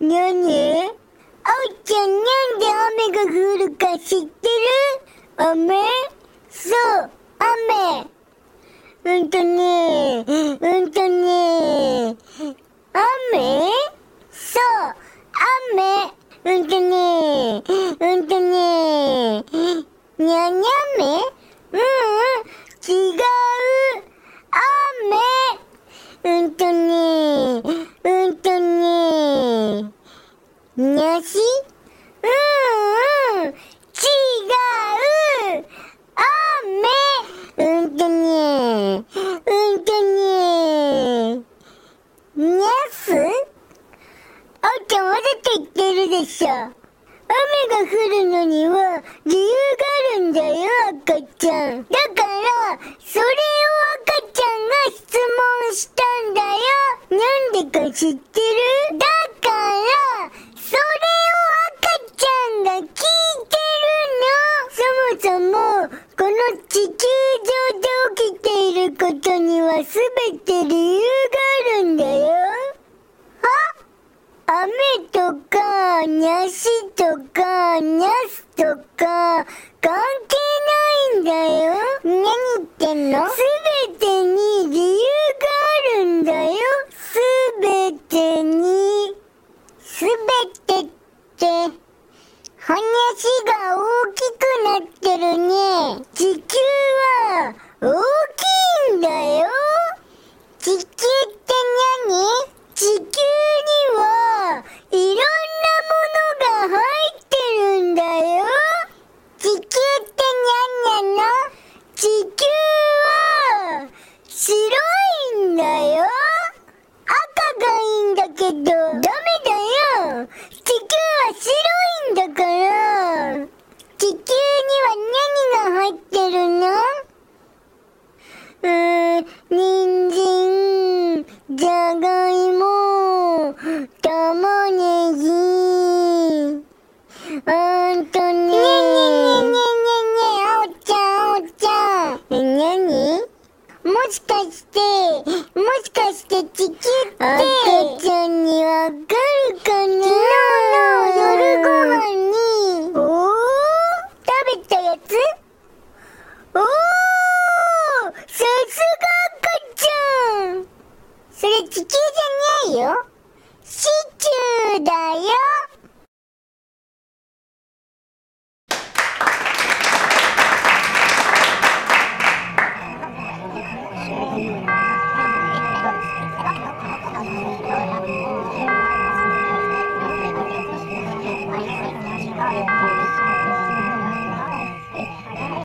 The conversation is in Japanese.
なにあおちゃんなんで雨が降るか知ってる？雨？そう、雨。うんとね、うんとね、雨？そう、雨。うんとね、うんとね、にゃにゃめ？うんうん、違う。雨？うんとね、うんとね、にしう。んう。ん、違う。雨。う。んとね、うんとね、にゃすあおちゃんわざと言ってるでしょ。雨が降るのには理由があるんだよ、赤ちゃん。だから、それを赤ちゃんが質問したんだよ。なんでか知ってるだ全て理由があるんだよ。あ雨とか、にゃしとか、にゃすとか、関係ないんだよ。何言ってんの？すべてに理由があるんだよ。すべてに。すべてって、話が大きくなってるね。地球は大白いんだから、地球には何が入ってるの？うーん、人参、じゃがいも、玉ねぎ、あんとね。ねねねねねね、あおちゃん、あおちゃん。え、なにもしかして、もしかして地球って、あんちゃんにわかるかな？加油